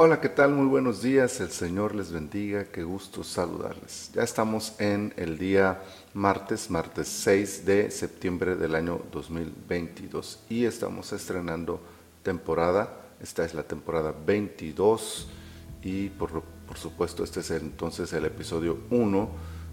Hola, ¿qué tal? Muy buenos días. El Señor les bendiga. Qué gusto saludarles. Ya estamos en el día martes, martes 6 de septiembre del año 2022 y estamos estrenando temporada. Esta es la temporada 22 y por, por supuesto este es entonces el episodio 1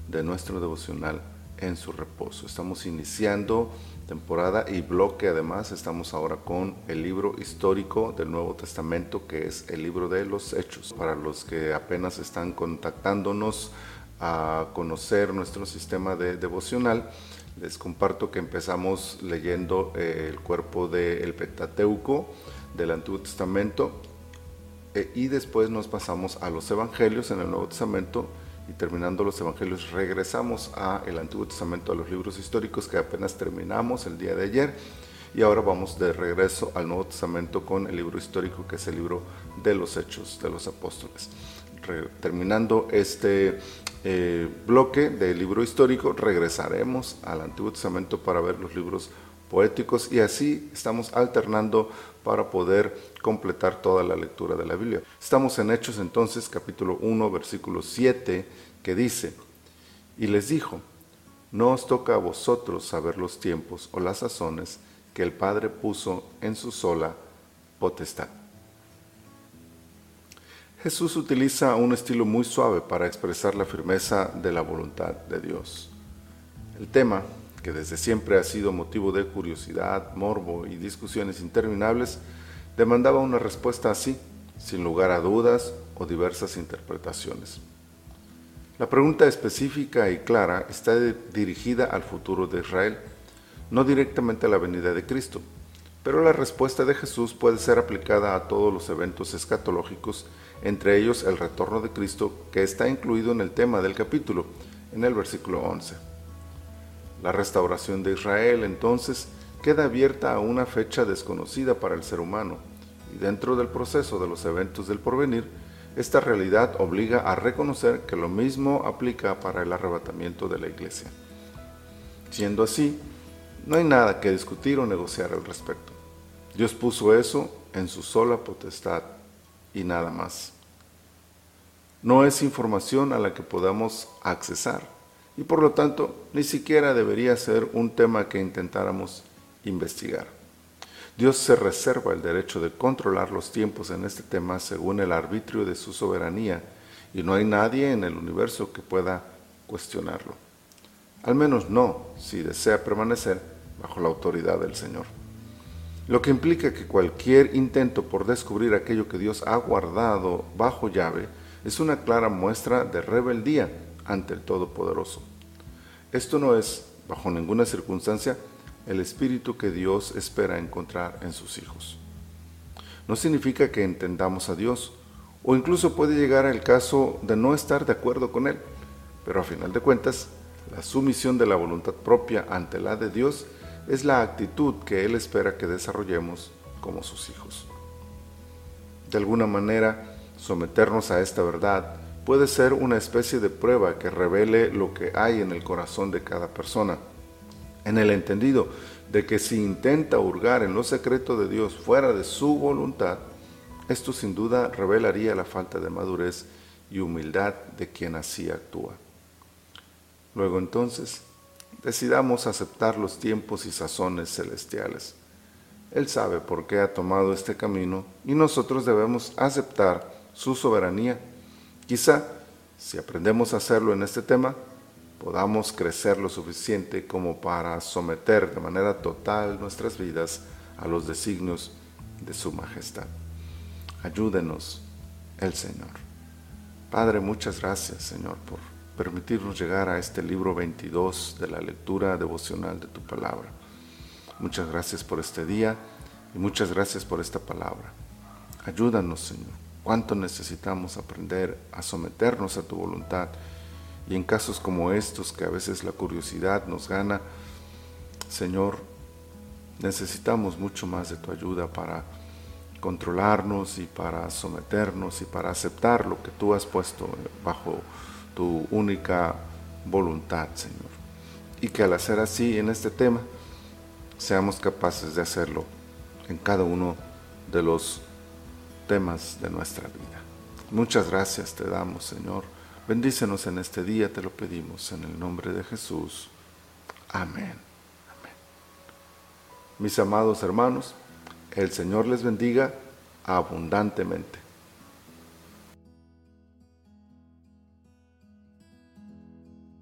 de nuestro devocional en su reposo. Estamos iniciando temporada y bloque además. Estamos ahora con el libro histórico del Nuevo Testamento que es el libro de los Hechos. Para los que apenas están contactándonos a conocer nuestro sistema de devocional, les comparto que empezamos leyendo eh, el cuerpo del Pentateuco del Antiguo Testamento eh, y después nos pasamos a los Evangelios en el Nuevo Testamento y terminando los evangelios regresamos a el Antiguo Testamento, a los libros históricos que apenas terminamos el día de ayer y ahora vamos de regreso al Nuevo Testamento con el libro histórico que es el libro de los Hechos de los Apóstoles. terminando este eh, bloque del libro histórico regresaremos al Antiguo Testamento para ver los libros poéticos y así estamos alternando para poder completar toda la lectura de la Biblia. Estamos en Hechos entonces capítulo 1 versículo 7 que dice, y les dijo, no os toca a vosotros saber los tiempos o las sazones que el Padre puso en su sola potestad. Jesús utiliza un estilo muy suave para expresar la firmeza de la voluntad de Dios. El tema que desde siempre ha sido motivo de curiosidad, morbo y discusiones interminables, demandaba una respuesta así, sin lugar a dudas o diversas interpretaciones. La pregunta específica y clara está dirigida al futuro de Israel, no directamente a la venida de Cristo, pero la respuesta de Jesús puede ser aplicada a todos los eventos escatológicos, entre ellos el retorno de Cristo, que está incluido en el tema del capítulo, en el versículo 11. La restauración de Israel entonces queda abierta a una fecha desconocida para el ser humano, y dentro del proceso de los eventos del porvenir, esta realidad obliga a reconocer que lo mismo aplica para el arrebatamiento de la iglesia. Siendo así, no hay nada que discutir o negociar al respecto. Dios puso eso en su sola potestad y nada más. No es información a la que podamos accesar y por lo tanto ni siquiera debería ser un tema que intentáramos investigar. Dios se reserva el derecho de controlar los tiempos en este tema según el arbitrio de su soberanía y no hay nadie en el universo que pueda cuestionarlo. Al menos no si desea permanecer bajo la autoridad del Señor. Lo que implica que cualquier intento por descubrir aquello que Dios ha guardado bajo llave es una clara muestra de rebeldía ante el Todopoderoso. Esto no es, bajo ninguna circunstancia, el espíritu que Dios espera encontrar en sus hijos. No significa que entendamos a Dios, o incluso puede llegar al caso de no estar de acuerdo con Él, pero a final de cuentas, la sumisión de la voluntad propia ante la de Dios es la actitud que Él espera que desarrollemos como sus hijos. De alguna manera, someternos a esta verdad puede ser una especie de prueba que revele lo que hay en el corazón de cada persona, en el entendido de que si intenta hurgar en lo secreto de Dios fuera de su voluntad, esto sin duda revelaría la falta de madurez y humildad de quien así actúa. Luego entonces, decidamos aceptar los tiempos y sazones celestiales. Él sabe por qué ha tomado este camino y nosotros debemos aceptar su soberanía Quizá, si aprendemos a hacerlo en este tema, podamos crecer lo suficiente como para someter de manera total nuestras vidas a los designios de su majestad. Ayúdenos el Señor. Padre, muchas gracias, Señor, por permitirnos llegar a este libro 22 de la lectura devocional de tu palabra. Muchas gracias por este día y muchas gracias por esta palabra. Ayúdanos, Señor cuánto necesitamos aprender a someternos a tu voluntad. Y en casos como estos, que a veces la curiosidad nos gana, Señor, necesitamos mucho más de tu ayuda para controlarnos y para someternos y para aceptar lo que tú has puesto bajo tu única voluntad, Señor. Y que al hacer así en este tema, seamos capaces de hacerlo en cada uno de los temas de nuestra vida. Muchas gracias te damos, Señor. Bendícenos en este día, te lo pedimos en el nombre de Jesús. Amén. Amén. Mis amados hermanos, el Señor les bendiga abundantemente.